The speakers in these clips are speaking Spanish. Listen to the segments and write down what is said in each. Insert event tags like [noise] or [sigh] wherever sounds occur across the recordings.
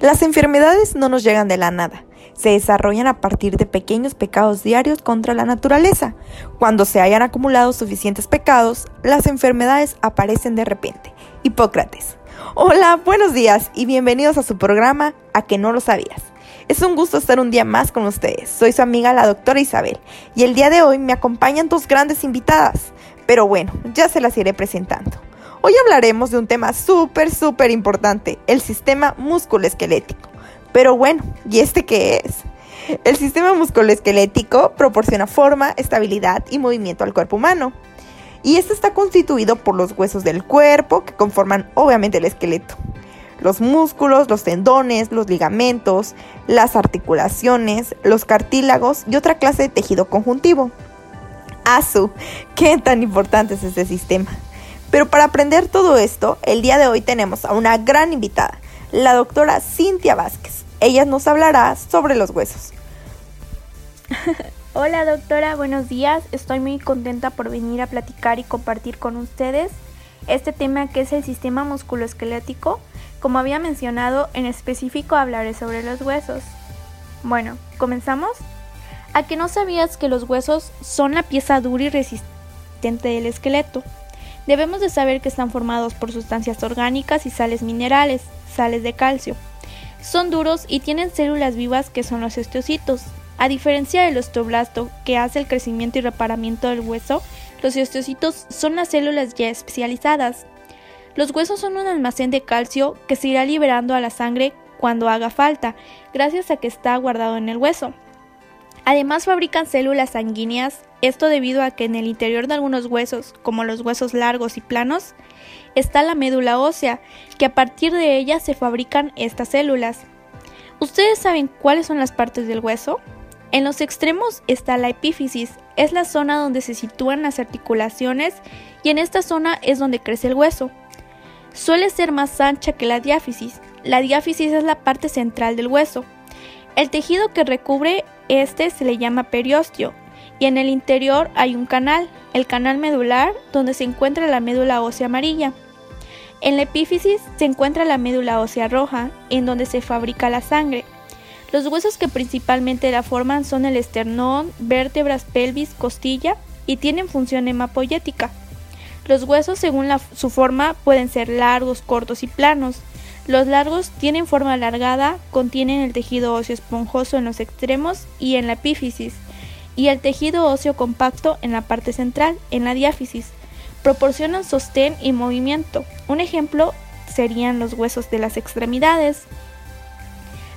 Las enfermedades no nos llegan de la nada, se desarrollan a partir de pequeños pecados diarios contra la naturaleza. Cuando se hayan acumulado suficientes pecados, las enfermedades aparecen de repente. Hipócrates. Hola, buenos días y bienvenidos a su programa A que no lo sabías. Es un gusto estar un día más con ustedes. Soy su amiga la doctora Isabel y el día de hoy me acompañan dos grandes invitadas. Pero bueno, ya se las iré presentando. Hoy hablaremos de un tema súper, súper importante, el sistema musculoesquelético. Pero bueno, ¿y este qué es? El sistema musculoesquelético proporciona forma, estabilidad y movimiento al cuerpo humano. Y este está constituido por los huesos del cuerpo que conforman obviamente el esqueleto. Los músculos, los tendones, los ligamentos, las articulaciones, los cartílagos y otra clase de tejido conjuntivo. ¡Asu! ¿Qué tan importante es este sistema? Pero para aprender todo esto, el día de hoy tenemos a una gran invitada, la doctora Cintia Vázquez. Ella nos hablará sobre los huesos. [laughs] Hola doctora, buenos días. Estoy muy contenta por venir a platicar y compartir con ustedes este tema que es el sistema musculoesquelético. Como había mencionado, en específico hablaré sobre los huesos. Bueno, ¿comenzamos? ¿A que no sabías que los huesos son la pieza dura y resistente del esqueleto? Debemos de saber que están formados por sustancias orgánicas y sales minerales, sales de calcio. Son duros y tienen células vivas que son los osteocitos. A diferencia del osteoblasto, que hace el crecimiento y reparamiento del hueso, los osteocitos son las células ya especializadas. Los huesos son un almacén de calcio que se irá liberando a la sangre cuando haga falta, gracias a que está guardado en el hueso. Además fabrican células sanguíneas, esto debido a que en el interior de algunos huesos, como los huesos largos y planos, está la médula ósea, que a partir de ella se fabrican estas células. ¿Ustedes saben cuáles son las partes del hueso? En los extremos está la epífisis, es la zona donde se sitúan las articulaciones y en esta zona es donde crece el hueso. Suele ser más ancha que la diáfisis. La diáfisis es la parte central del hueso. El tejido que recubre este se le llama periósteo y en el interior hay un canal, el canal medular, donde se encuentra la médula ósea amarilla. En la epífisis se encuentra la médula ósea roja, en donde se fabrica la sangre. Los huesos que principalmente la forman son el esternón, vértebras, pelvis, costilla y tienen función hemapoyética. Los huesos según su forma pueden ser largos, cortos y planos. Los largos tienen forma alargada, contienen el tejido óseo esponjoso en los extremos y en la epífisis y el tejido óseo compacto en la parte central, en la diáfisis. Proporcionan sostén y movimiento. Un ejemplo serían los huesos de las extremidades.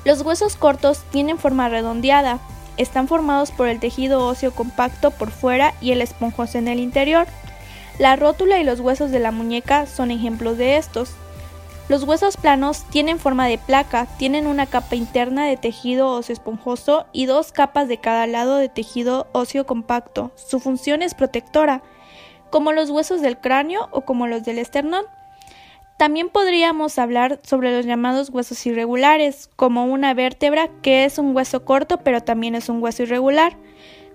Los huesos cortos tienen forma redondeada. Están formados por el tejido óseo compacto por fuera y el esponjoso en el interior. La rótula y los huesos de la muñeca son ejemplos de estos. Los huesos planos tienen forma de placa, tienen una capa interna de tejido óseo esponjoso y dos capas de cada lado de tejido óseo compacto. Su función es protectora, como los huesos del cráneo o como los del esternón. También podríamos hablar sobre los llamados huesos irregulares, como una vértebra que es un hueso corto pero también es un hueso irregular.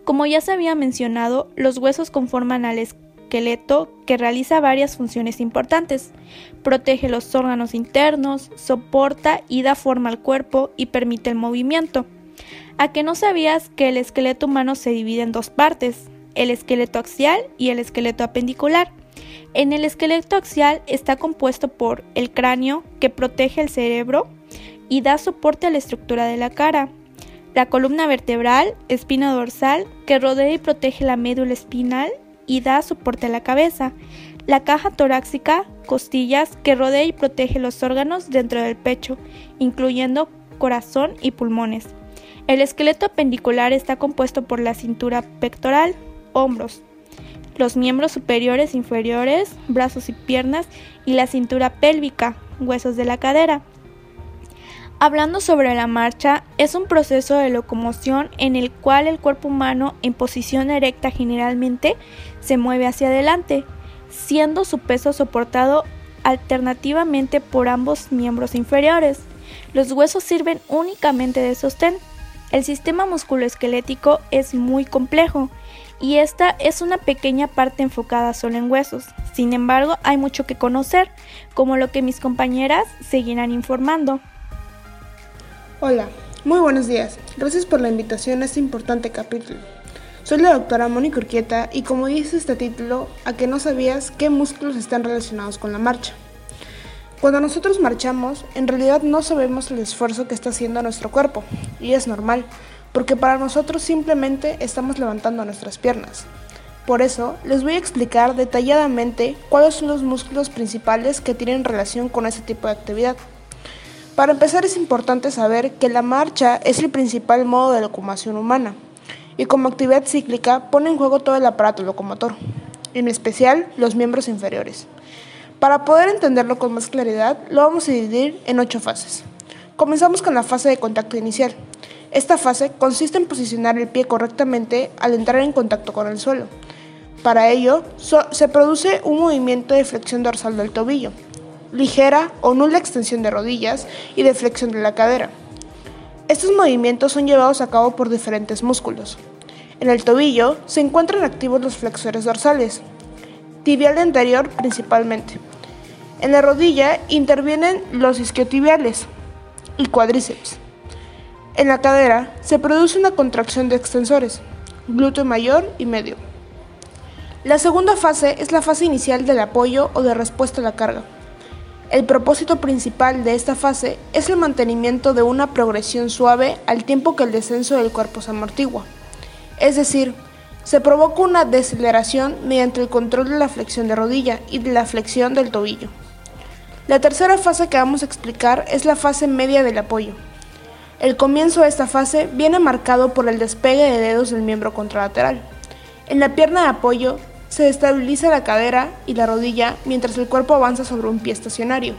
Como ya se había mencionado, los huesos conforman al esqueleto que realiza varias funciones importantes. Protege los órganos internos, soporta y da forma al cuerpo y permite el movimiento. ¿A que no sabías que el esqueleto humano se divide en dos partes? El esqueleto axial y el esqueleto apendicular. En el esqueleto axial está compuesto por el cráneo, que protege el cerebro y da soporte a la estructura de la cara, la columna vertebral, espina dorsal, que rodea y protege la médula espinal y da soporte a la cabeza. La caja torácica, costillas, que rodea y protege los órganos dentro del pecho, incluyendo corazón y pulmones. El esqueleto apendicular está compuesto por la cintura pectoral, hombros, los miembros superiores e inferiores, brazos y piernas, y la cintura pélvica, huesos de la cadera. Hablando sobre la marcha, es un proceso de locomoción en el cual el cuerpo humano en posición erecta generalmente se mueve hacia adelante, siendo su peso soportado alternativamente por ambos miembros inferiores. Los huesos sirven únicamente de sostén. El sistema musculoesquelético es muy complejo y esta es una pequeña parte enfocada solo en huesos. Sin embargo, hay mucho que conocer, como lo que mis compañeras seguirán informando. Hola, muy buenos días. Gracias por la invitación a este importante capítulo. Soy la doctora Mónica Urquieta y como dice este título, a que no sabías qué músculos están relacionados con la marcha. Cuando nosotros marchamos, en realidad no sabemos el esfuerzo que está haciendo nuestro cuerpo, y es normal, porque para nosotros simplemente estamos levantando nuestras piernas. Por eso, les voy a explicar detalladamente cuáles son los músculos principales que tienen relación con ese tipo de actividad. Para empezar es importante saber que la marcha es el principal modo de locomoción humana y como actividad cíclica pone en juego todo el aparato locomotor, en especial los miembros inferiores. Para poder entenderlo con más claridad, lo vamos a dividir en ocho fases. Comenzamos con la fase de contacto inicial. Esta fase consiste en posicionar el pie correctamente al entrar en contacto con el suelo. Para ello, se produce un movimiento de flexión dorsal del tobillo, ligera o nula extensión de rodillas y de flexión de la cadera. Estos movimientos son llevados a cabo por diferentes músculos. En el tobillo se encuentran activos los flexores dorsales, tibial anterior principalmente. En la rodilla intervienen los isquiotibiales y cuádriceps. En la cadera se produce una contracción de extensores, glúteo mayor y medio. La segunda fase es la fase inicial del apoyo o de respuesta a la carga. El propósito principal de esta fase es el mantenimiento de una progresión suave al tiempo que el descenso del cuerpo se amortigua. Es decir, se provoca una deceleración mediante el control de la flexión de rodilla y de la flexión del tobillo. La tercera fase que vamos a explicar es la fase media del apoyo. El comienzo de esta fase viene marcado por el despegue de dedos del miembro contralateral. En la pierna de apoyo se estabiliza la cadera y la rodilla mientras el cuerpo avanza sobre un pie estacionario.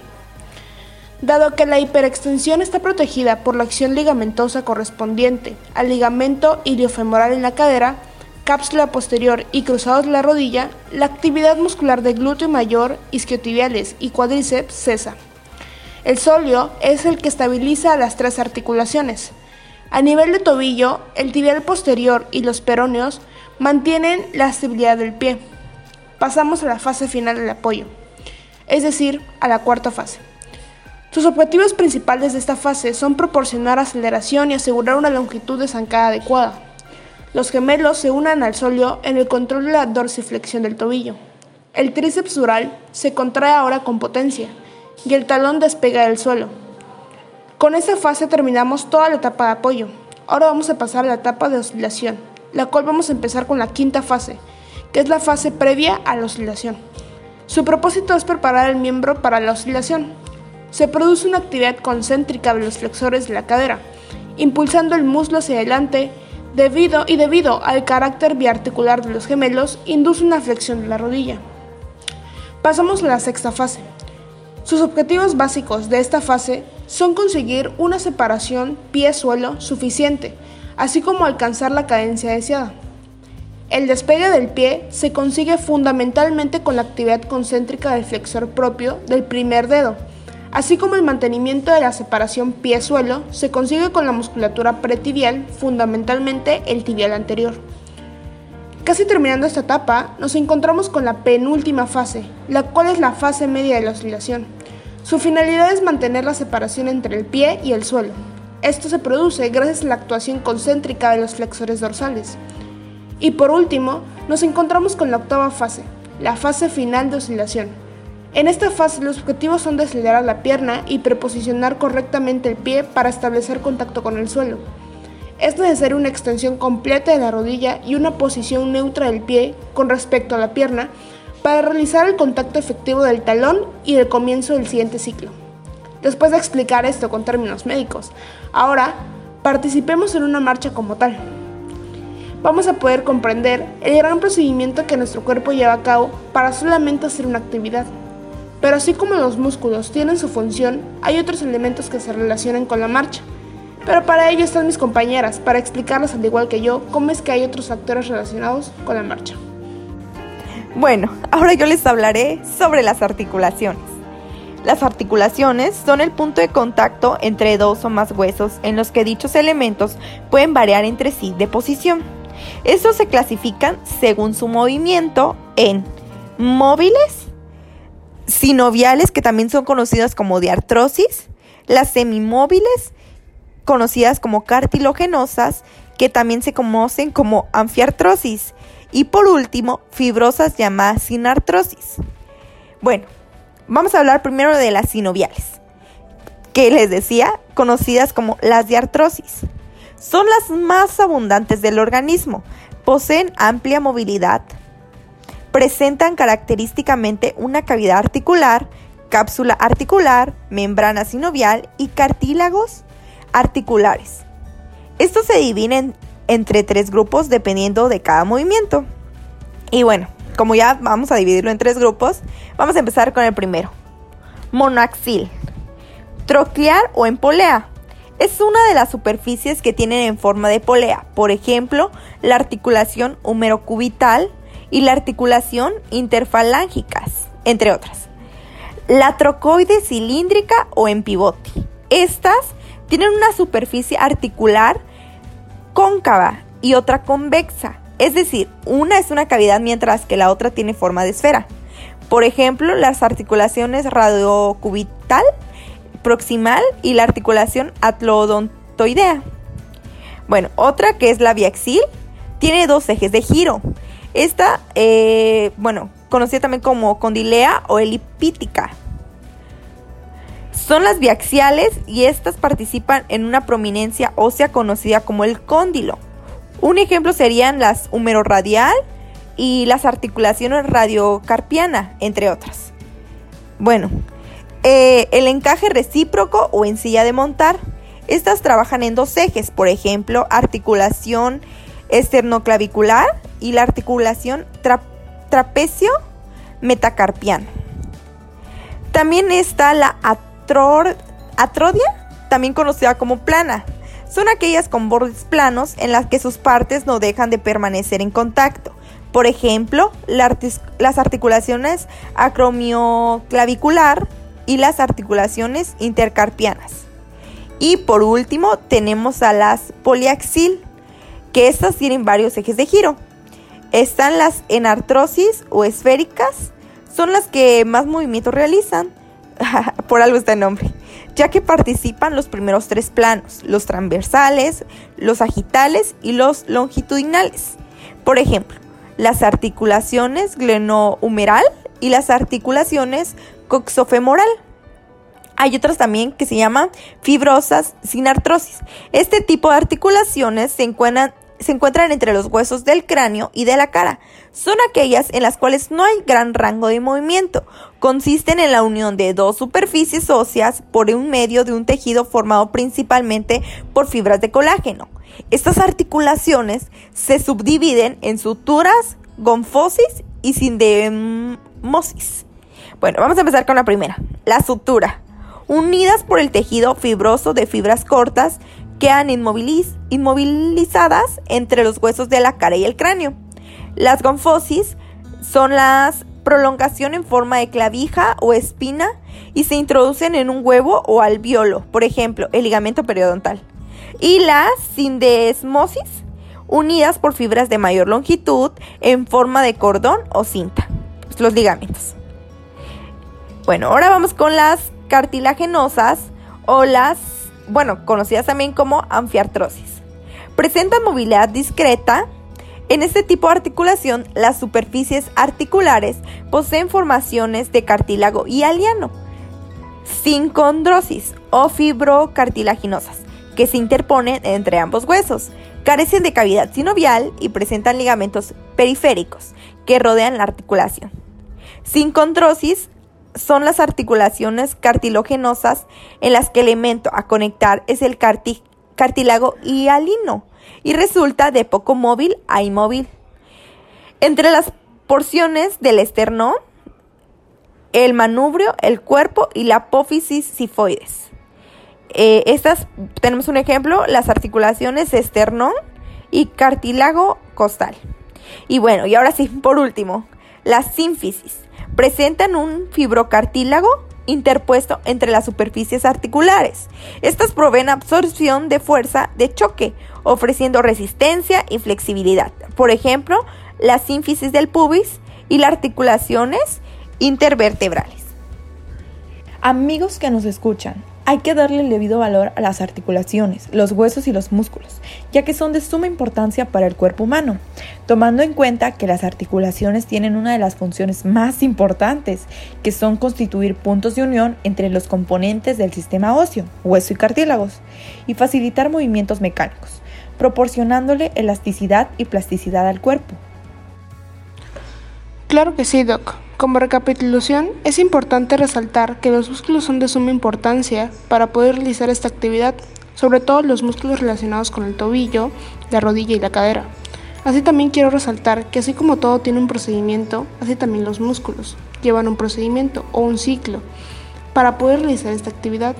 Dado que la hiperextensión está protegida por la acción ligamentosa correspondiente al ligamento iliofemoral en la cadera, cápsula posterior y cruzados de la rodilla, la actividad muscular de glúteo mayor, isquiotibiales y cuádriceps cesa. El sóleo es el que estabiliza las tres articulaciones. A nivel de tobillo, el tibial posterior y los peroneos mantienen la estabilidad del pie. Pasamos a la fase final del apoyo, es decir, a la cuarta fase. Sus objetivos principales de esta fase son proporcionar aceleración y asegurar una longitud de zancada adecuada. Los gemelos se unan al sóleo en el control de la dorsiflexión del tobillo. El tríceps dural se contrae ahora con potencia y el talón despega del suelo. Con esta fase terminamos toda la etapa de apoyo. Ahora vamos a pasar a la etapa de oscilación la cual vamos a empezar con la quinta fase, que es la fase previa a la oscilación. Su propósito es preparar el miembro para la oscilación. Se produce una actividad concéntrica de los flexores de la cadera, impulsando el muslo hacia adelante debido y debido al carácter biarticular de los gemelos, induce una flexión de la rodilla. Pasamos a la sexta fase. Sus objetivos básicos de esta fase son conseguir una separación pie-suelo suficiente así como alcanzar la cadencia deseada. El despegue del pie se consigue fundamentalmente con la actividad concéntrica del flexor propio del primer dedo, así como el mantenimiento de la separación pie-suelo se consigue con la musculatura pretibial, fundamentalmente el tibial anterior. Casi terminando esta etapa, nos encontramos con la penúltima fase, la cual es la fase media de la oscilación. Su finalidad es mantener la separación entre el pie y el suelo. Esto se produce gracias a la actuación concéntrica de los flexores dorsales. Y por último, nos encontramos con la octava fase, la fase final de oscilación. En esta fase los objetivos son acelerar la pierna y preposicionar correctamente el pie para establecer contacto con el suelo. Es necesaria una extensión completa de la rodilla y una posición neutra del pie con respecto a la pierna para realizar el contacto efectivo del talón y el comienzo del siguiente ciclo. Después de explicar esto con términos médicos, ahora participemos en una marcha como tal. Vamos a poder comprender el gran procedimiento que nuestro cuerpo lleva a cabo para solamente hacer una actividad. Pero así como los músculos tienen su función, hay otros elementos que se relacionan con la marcha. Pero para ello están mis compañeras, para explicarles al igual que yo cómo es que hay otros factores relacionados con la marcha. Bueno, ahora yo les hablaré sobre las articulaciones. Las articulaciones son el punto de contacto entre dos o más huesos en los que dichos elementos pueden variar entre sí de posición. Estos se clasifican según su movimiento en móviles, sinoviales, que también son conocidas como diartrosis, las semimóviles conocidas como cartilaginosas, que también se conocen como anfiartrosis. Y por último, fibrosas llamadas sinartrosis. Bueno, vamos a hablar primero de las sinoviales, que les decía, conocidas como las diartrosis. Son las más abundantes del organismo, poseen amplia movilidad, presentan característicamente una cavidad articular, cápsula articular, membrana sinovial y cartílagos articulares. Estos se dividen entre tres grupos dependiendo de cada movimiento. Y bueno, como ya vamos a dividirlo en tres grupos, vamos a empezar con el primero. Monoaxil. Troclear o en polea. Es una de las superficies que tienen en forma de polea, por ejemplo, la articulación humerocubital y la articulación interfalángicas, entre otras. La trocoide cilíndrica o en pivote. Estas tienen una superficie articular cóncava y otra convexa, es decir, una es una cavidad mientras que la otra tiene forma de esfera. Por ejemplo, las articulaciones radiocubital, proximal y la articulación atlodontoidea. Bueno, otra que es la biaxil, tiene dos ejes de giro. Esta, eh, bueno, conocida también como condilea o elipítica. Son las biaxiales y estas participan en una prominencia ósea conocida como el cóndilo. Un ejemplo serían las humeroradial y las articulaciones radiocarpiana, entre otras. Bueno, eh, el encaje recíproco o en silla de montar. Estas trabajan en dos ejes, por ejemplo, articulación esternoclavicular y la articulación trapecio metacarpiana. También está la atrodia, también conocida como plana. Son aquellas con bordes planos en las que sus partes no dejan de permanecer en contacto. Por ejemplo, las articulaciones acromioclavicular y las articulaciones intercarpianas. Y por último tenemos a las poliaxil, que estas tienen varios ejes de giro. Están las enartrosis o esféricas, son las que más movimiento realizan, [laughs] por algo está el nombre, ya que participan los primeros tres planos, los transversales, los agitales y los longitudinales. Por ejemplo, las articulaciones glenohumeral y las articulaciones coxofemoral. Hay otras también que se llaman fibrosas sin artrosis. Este tipo de articulaciones se encuentran, se encuentran entre los huesos del cráneo y de la cara. Son aquellas en las cuales no hay gran rango de movimiento. Consisten en la unión de dos superficies óseas por un medio de un tejido formado principalmente por fibras de colágeno. Estas articulaciones se subdividen en suturas, gonfosis y sindemosis. Bueno, vamos a empezar con la primera, la sutura unidas por el tejido fibroso de fibras cortas, quedan inmovilizadas entre los huesos de la cara y el cráneo. Las gonfosis son las prolongación en forma de clavija o espina y se introducen en un huevo o alveolo, por ejemplo, el ligamento periodontal. Y las sindesmosis, unidas por fibras de mayor longitud en forma de cordón o cinta, los ligamentos. Bueno, ahora vamos con las cartilaginosas o las, bueno, conocidas también como anfiartrosis. Presentan movilidad discreta. En este tipo de articulación, las superficies articulares poseen formaciones de cartílago y aliano, sin condrosis o fibrocartilaginosas, que se interponen entre ambos huesos. Carecen de cavidad sinovial y presentan ligamentos periféricos que rodean la articulación. Sin condrosis son las articulaciones cartilaginosas en las que el elemento a conectar es el cartílago hialino y resulta de poco móvil a inmóvil. Entre las porciones del esternón, el manubrio, el cuerpo y la apófisis sifoides. Eh, estas tenemos un ejemplo, las articulaciones esternón y cartílago costal. Y bueno, y ahora sí, por último, la sínfisis presentan un fibrocartílago interpuesto entre las superficies articulares. Estas proveen absorción de fuerza de choque, ofreciendo resistencia y flexibilidad. Por ejemplo, la sínfisis del pubis y las articulaciones intervertebrales. Amigos que nos escuchan, Hay que darle el debido valor a las articulaciones, los huesos y los músculos, ya que son de suma importancia para el cuerpo humano, tomando en cuenta que las articulaciones tienen una de las funciones más importantes, que son constituir puntos de unión entre los componentes del sistema óseo, hueso y cartílagos, y facilitar movimientos mecánicos, proporcionándole elasticidad y plasticidad al cuerpo. Claro que sí, Doc. Como recapitulación, es importante resaltar que los músculos son de suma importancia para poder realizar esta actividad, sobre todo los músculos relacionados con el tobillo, la rodilla y la cadera. Así también quiero resaltar que así como todo tiene un procedimiento, así también los músculos llevan un procedimiento o un ciclo para poder realizar esta actividad,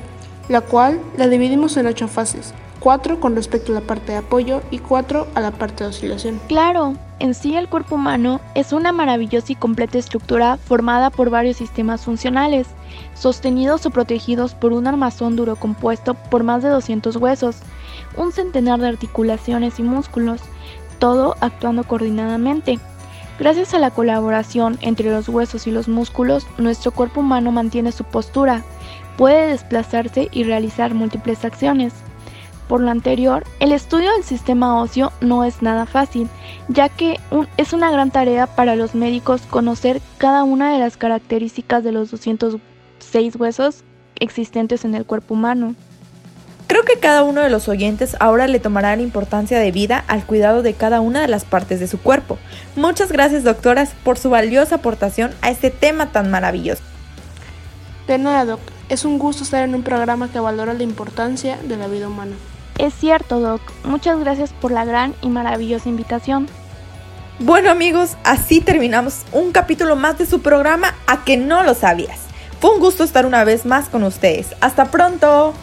la cual la dividimos en ocho fases, cuatro con respecto a la parte de apoyo y cuatro a la parte de oscilación. Claro, en sí el cuerpo humano es una maravillosa y completa estructura formada por varios sistemas funcionales, sostenidos o protegidos por un armazón duro compuesto por más de 200 huesos, un centenar de articulaciones y músculos, todo actuando coordinadamente. Gracias a la colaboración entre los huesos y los músculos, nuestro cuerpo humano mantiene su postura, puede desplazarse y realizar múltiples acciones. Por lo anterior, el estudio del sistema óseo no es nada fácil, ya que es una gran tarea para los médicos conocer cada una de las características de los 206 huesos existentes en el cuerpo humano. Creo que cada uno de los oyentes ahora le tomará la importancia de vida al cuidado de cada una de las partes de su cuerpo. Muchas gracias doctoras por su valiosa aportación a este tema tan maravilloso. De nada, Doc. Es un gusto estar en un programa que valora la importancia de la vida humana. Es cierto, Doc. Muchas gracias por la gran y maravillosa invitación. Bueno amigos, así terminamos un capítulo más de su programa A que no lo sabías. Fue un gusto estar una vez más con ustedes. Hasta pronto.